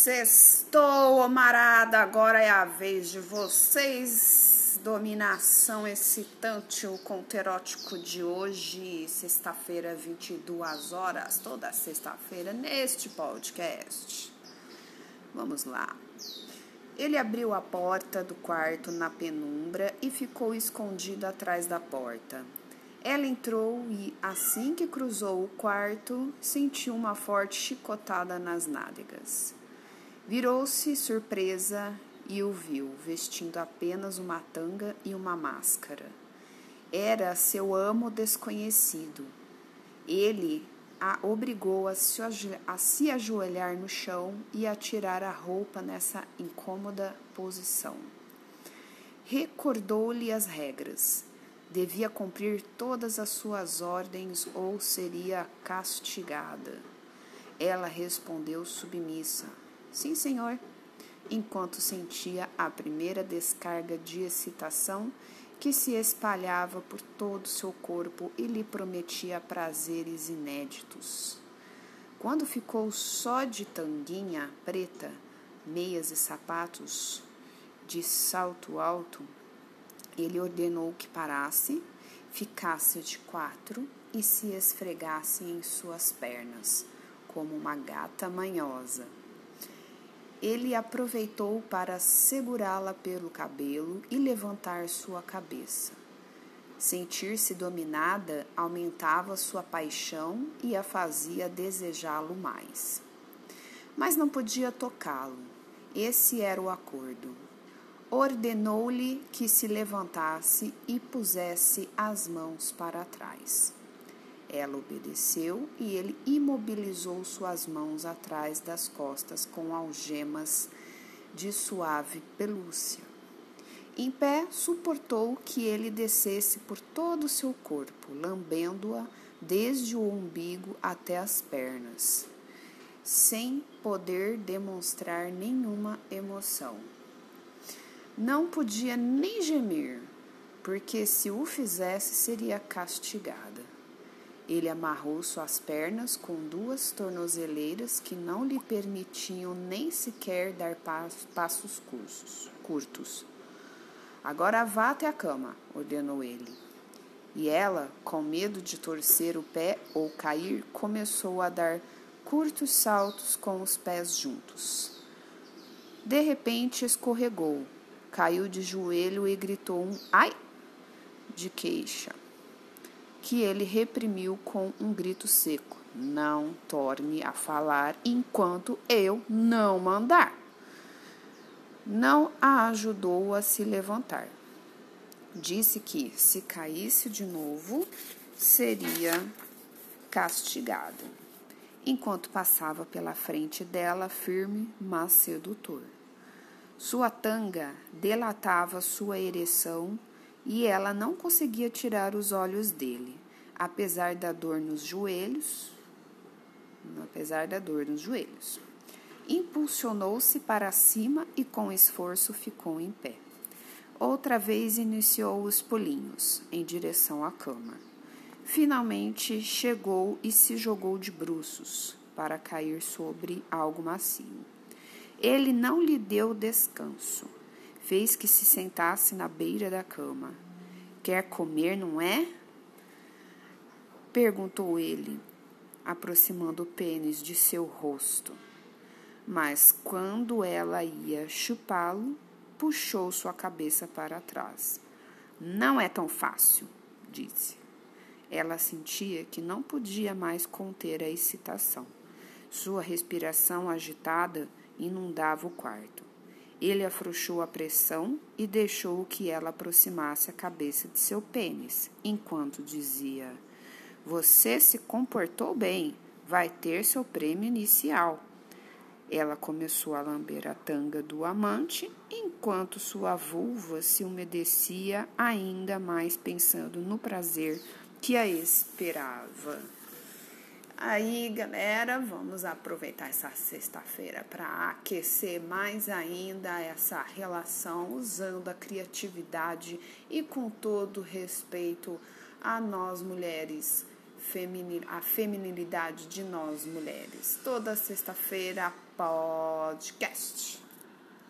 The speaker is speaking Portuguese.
Sextou, amarada, agora é a vez de vocês. Dominação excitante, o conto erótico de hoje, sexta-feira, 22 horas, toda sexta-feira, neste podcast. Vamos lá. Ele abriu a porta do quarto na penumbra e ficou escondido atrás da porta. Ela entrou e, assim que cruzou o quarto, sentiu uma forte chicotada nas nádegas. Virou-se surpresa e o viu, vestindo apenas uma tanga e uma máscara. Era seu amo desconhecido. Ele a obrigou a se, a se ajoelhar no chão e a tirar a roupa nessa incômoda posição. Recordou-lhe as regras. Devia cumprir todas as suas ordens ou seria castigada. Ela respondeu submissa Sim, senhor. Enquanto sentia a primeira descarga de excitação que se espalhava por todo seu corpo e lhe prometia prazeres inéditos. Quando ficou só de tanguinha preta, meias e sapatos de salto alto, ele ordenou que parasse, ficasse de quatro e se esfregasse em suas pernas, como uma gata manhosa. Ele aproveitou para segurá-la pelo cabelo e levantar sua cabeça. Sentir-se dominada aumentava sua paixão e a fazia desejá-lo mais. Mas não podia tocá-lo. Esse era o acordo. Ordenou-lhe que se levantasse e pusesse as mãos para trás. Ela obedeceu e ele imobilizou suas mãos atrás das costas com algemas de suave pelúcia. Em pé, suportou que ele descesse por todo o seu corpo, lambendo-a desde o umbigo até as pernas, sem poder demonstrar nenhuma emoção. Não podia nem gemer, porque se o fizesse seria castigada. Ele amarrou suas pernas com duas tornozeleiras que não lhe permitiam nem sequer dar passos curtos. Agora vá até a cama, ordenou ele. E ela, com medo de torcer o pé ou cair, começou a dar curtos saltos com os pés juntos. De repente escorregou, caiu de joelho e gritou um ai de queixa que ele reprimiu com um grito seco: Não torne a falar enquanto eu não mandar. Não a ajudou a se levantar. Disse que, se caísse de novo, seria castigado, enquanto passava pela frente dela, firme, mas sedutor. Sua tanga delatava sua ereção e ela não conseguia tirar os olhos dele, apesar da dor nos joelhos, apesar da dor nos joelhos. Impulsionou-se para cima e com esforço ficou em pé. Outra vez iniciou os pulinhos em direção à cama. Finalmente chegou e se jogou de bruços para cair sobre algo macio. Ele não lhe deu descanso fez que se sentasse na beira da cama. Quer comer, não é? Perguntou ele, aproximando o pênis de seu rosto. Mas quando ela ia chupá-lo, puxou sua cabeça para trás. Não é tão fácil, disse. Ela sentia que não podia mais conter a excitação. Sua respiração agitada inundava o quarto. Ele afrouxou a pressão e deixou que ela aproximasse a cabeça de seu pênis, enquanto dizia: Você se comportou bem, vai ter seu prêmio inicial. Ela começou a lamber a tanga do amante, enquanto sua vulva se umedecia ainda mais, pensando no prazer que a esperava. Aí, galera, vamos aproveitar essa sexta-feira para aquecer mais ainda essa relação, usando a criatividade e com todo respeito a nós mulheres a feminilidade de nós mulheres. Toda sexta-feira, podcast.